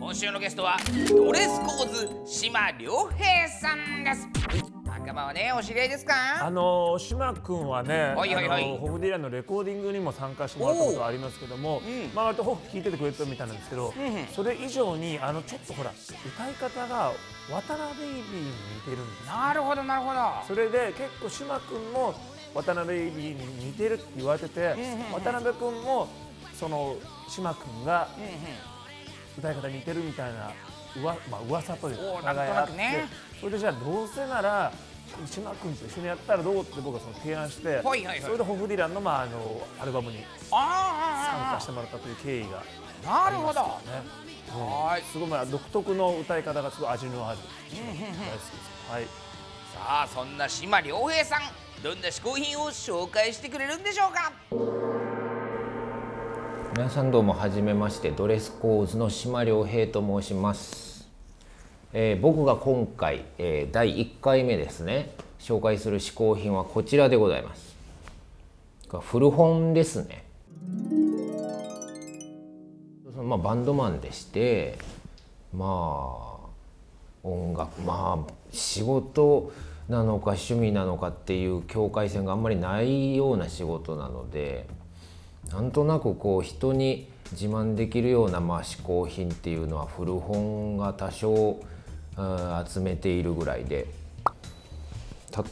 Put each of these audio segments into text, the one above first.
今週のゲストはドレスコーズ島良平さんです。仲間はねお知り合いですか？あの島君はね、はいはいはい。あのホフディランのレコーディングにも参加してもらったことがありますけども、ん。まあ割とホフ聞いててくれたみたいなんですけど、んうん。それ以上にあのちょっとほら歌い方が渡辺ベイビーに似てるんですよ。なるほどなるほど。それで結構島君も渡辺ベイビーに似てるって言われてて、うん。渡辺君もその島君がうんうん歌い方似てるみたいなうわ、まあ噂というおーかがあって、ね。それでじゃあどうせなら島君と一緒にやったらどうって僕はその提案して、はいはいはい。それでホフディランの,、まあ、あのアルバムに参加してもらったという経緯がなるほどありますよね。はーい。すごいまあ独特の歌い方がすごい味のある大好きです。はい。さあそんな島良平さんどんな嗜好品を紹介してくれるんでしょうか？皆さんどうもはじめましてドレスコーズの島良平と申します、えー僕が今回、えー第1回目ですね。紹介する嗜好品はこちらでございます。古本ですね。そのまあバンドマンでしてまあ音楽まあ仕事なのか趣味なのかっていう境界線があんまりないような仕事なのでなんとなくこう人に自慢できるようなまあ嗜好品っていうのは古本が多少あー集めているぐらいで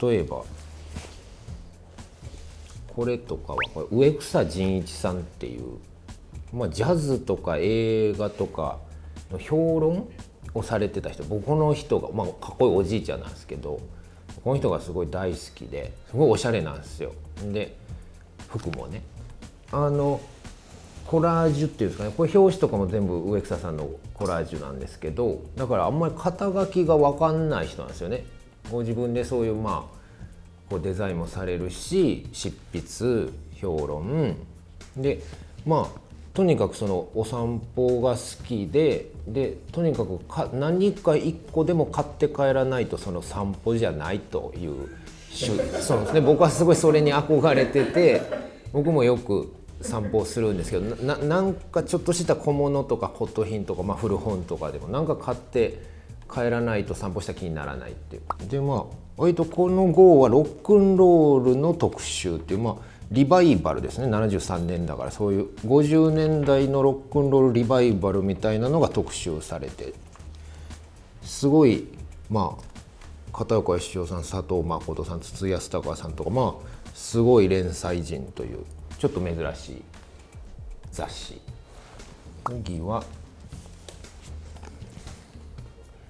例えばこれとかはこれ植草仁一さんっていう、まあ、ジャズとか映画とかの評論をされてた人僕の人が、まあ、かっこいいおじいちゃんなんですけどこの人がすごい大好きですごいおしゃれなんですよ。で服もねあのコラージュっていうんですかね。これ表紙とかも全部植草さんのコラージュなんですけどだからあんまり肩書きが分かんない人なんですよね。ご自分でそういうまあこうデザインもされるし執筆評論。でまあとにかくそのお散歩が好きででとにかくか何か一個でも買って帰らないとその散歩じゃないというそうですね。僕はすごいそれに憧れてて僕もよく散歩をするんですけどななんかちょっとした小物とか骨董品とか、まあ、古本とかでもなんか買って帰らないと散歩した気にならないっていう。でまあ割とこの号はロックンロールの特集っていうまあリバイバルですね。73年だからそういう50年代のロックンロールリバイバルみたいなのが特集されて。すごいまあ片岡義雄さん佐藤誠さん筒井康隆さんとかまあすごい連載人という。ちょっと珍しい雑誌。次は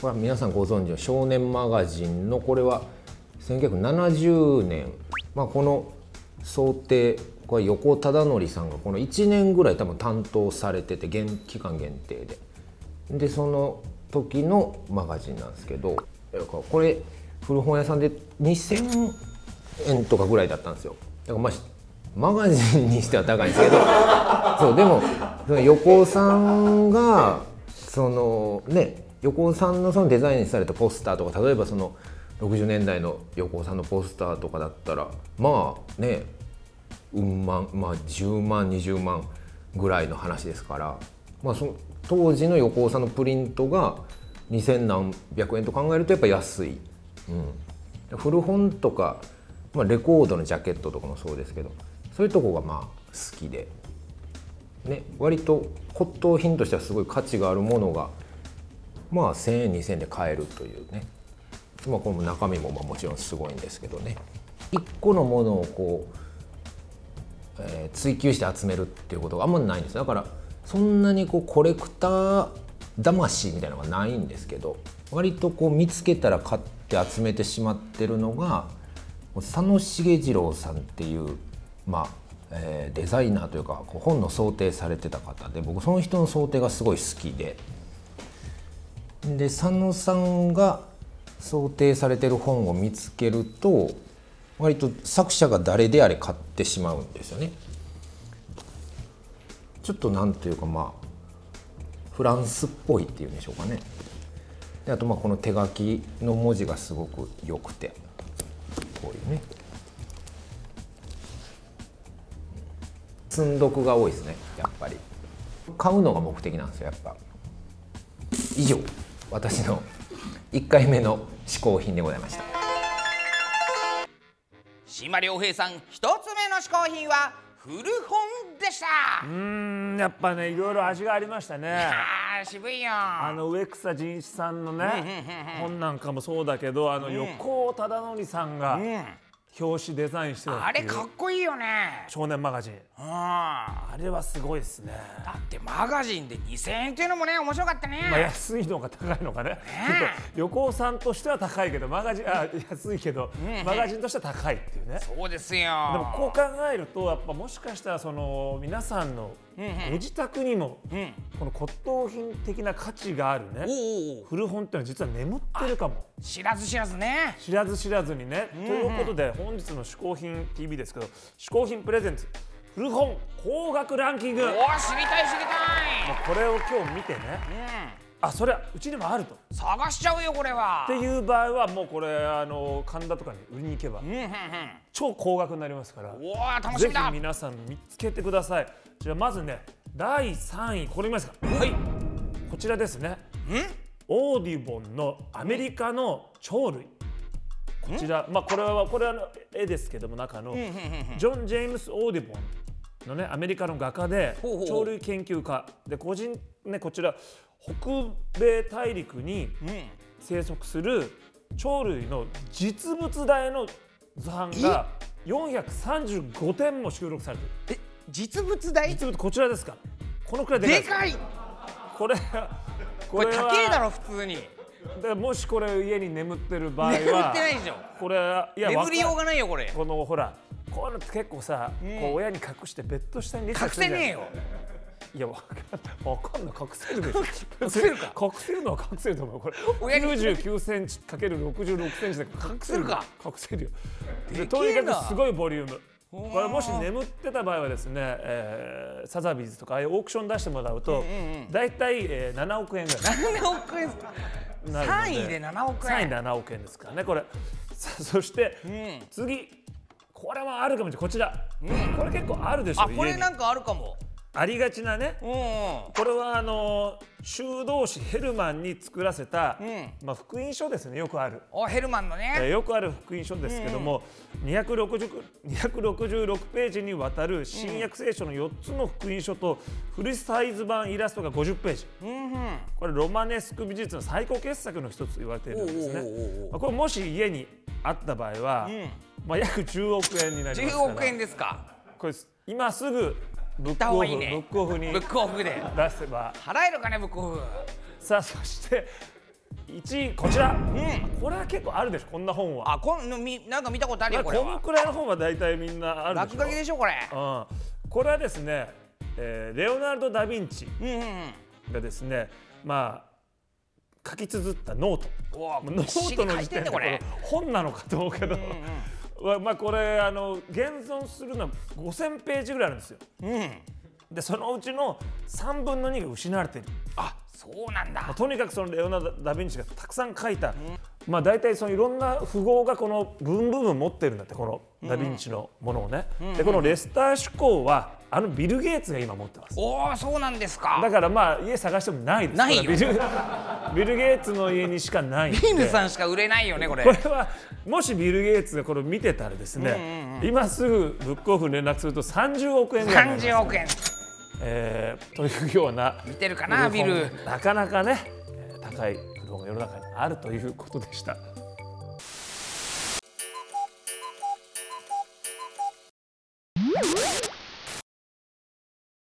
これは皆さんご存知の「少年マガジン」のこれは1970年、まあ、この想定これ横忠則さんがこの1年ぐらい多分担当されてて限期間限定で。でその時のマガジンなんですけどこれ古本屋さんで2000円とかぐらいだったんですよ。だからまあマガジンにしては高いんですけど そうでもその横尾さんがそのね横尾さんのそのデザインされたポスターとか例えばその60年代の横尾さんのポスターとかだったらまあねうん万まあ10万20万ぐらいの話ですから、まあ、その当時の横尾さんのプリントが2,000何百円と考えるとやっぱ安い、うん、古本とか、まあ、レコードのジャケットとかもそうですけどそういうとこがまあ好きで、ね、割と骨董品としてはすごい価値があるものがまあ1,000円2,000円で買えるというね、まあ、この中身もまあもちろんすごいんですけどね。一個のものをこう、えー追求して集めるっていうことがあんまりないんですだからそんなにこうコレクター魂みたいなのがないんですけど割とこう見つけたら買って集めてしまってるのが佐野重次郎さんっていう、まあえーデザイナーというかこう本の想定されてた方で僕その人の想定がすごい好きでで佐野さんが想定されてる本を見つけると割と作者が誰であれ買ってしまうんですよね。ちょっとなんというかまあフランスっぽいっていうんでしょうかね。であとまあこの手書きの文字がすごく良くて積んどくが多いですねやっぱり。買うのが目的なんですよやっぱ。以上私の1回目の嗜好品でございました。島良平さん一つ目の嗜好品は古本でした。うーんやっぱねいろいろ味がありましたね。あー渋いよ。あの植草仁一さんのね本なんかもそうだけどあの横尾忠則さんがうん。表紙デザインしてたあれかっこいいよね。少年マガジン。うんあれはすごいですね。だってマガジンで2000円っていうのもね面白かったね、まあ、安いのか高いのかね、ちょっと横尾さんとしては高いけどマガジンあ安いけど、マガジンとしては高いっていうね。そうですよ。でもこう考えるとやっぱもしかしたらその皆さんのご自宅にもうん。この骨董品的な価値があるね。おうおうおう。古本っていうのは実は眠ってるかも。知らず知らずね。知らず知らずにね。ということで本日の嗜好品 TV ですけど嗜好品プレゼンツ古本高額ランキング。もうおお知りたい知りたい。これを今日見てね。うあそれはうちにもあると。ん探しちゃうよこれは。っていう場合はもうこれあの神田とかに売りに行けば。うんうんうん。超高額になりますから。おお楽しぜひみだ皆さん見つけてください。じゃあまずね第3位これ見ますか。はい。こちらですね。オーディボンのアメリカの鳥類。こちらまあこれはこれは絵ですけども中のジョン・ジェームス・オーディボンのね。アメリカの画家で鳥類研究家。で個人ねこちら北米大陸にうん。生息する鳥類の実物大の図版が435点も収録されてる。え実物大？実物こちらですか？このくらいでかいです。でかい！これこれ高えだろ普通に。でもしこれ家に眠ってる場合は眠ってないでしょ。これいや眠りようがないよこれ。このほらこういうのって結構さ、こう親に隠してベッド下に隠せねえよ。いやわかんない。わかんない。隠せるでしょ。隠せるか？隠せるのは隠せると思う。これ親に99センチかける66センチで隠せるか？隠せるよ。でとにかくすごいボリューム。これもし眠ってた場合はですね、えーサザビーズとかああいうオークション出してもらうと、だいたいえー7億円ぐらい。7億円なるの3位で7億円。3位で7億円ですからねこれ。さあそして、ん。次これはあるかもしれない。こちら、これ結構あるでしょあこれなんかあるかも。ありがちなね。うん。うんこれはあの修道士ヘルマンに作らせた、ん。まあ、福音書ですね。よくある、おヘルマンのえーねよくある福音書ですけども、260 266ページにわたる新約聖書の4つの福音書とフルサイズ版イラストが50ページ。うんうん。これロマネスク美術の最高傑作の一つと言われているんですね。おうおうおうおうまあこれもし家にあった場合は、んまあ、約10億円になりますから。10億円ですか。これ今すぐブックオフね。ブックオフにブックオフで。出せば。払えるかねブックオフ。さあそして1位こちら、ん。これは結構あるでしょこんな本は。あこんみなんか見たことあるまあよこれは。このくらいの本は大体みんなあるでしょ。落書きでしょこれ。うん、これはですね、えーレオナルド・ダ・ヴィンチうんうんうん。がですねまあ書き綴ったノート。ノートの時点でこれ。本なのかと。思うけど、わまあこれあの現存するのは5000ページぐらいあるんですよ。うんうんでそのうちの3分の2が失われている。あそうなんだまあとにかくそのレオナルド・ダ・ヴィンチがたくさん書いた、まあ大体そのいろんな符号がこの文部分持ってるんだってこのダ・ヴィンチのものをね、でこのレスター趣向はあのビル・ゲイツが今持ってます。おおそうなんですか。だからまあ家探してもないです。ないビルビル・ゲイツの家にしかないビールさんしか売れないよねこれ。これはもしビル・ゲイツがこれを見てたらですね、今すぐブックオフに連絡すると30億円ぐらいになります。30億円えーというような見てるかなビル。なかなかねえー高い古本が世の中にあるということでした。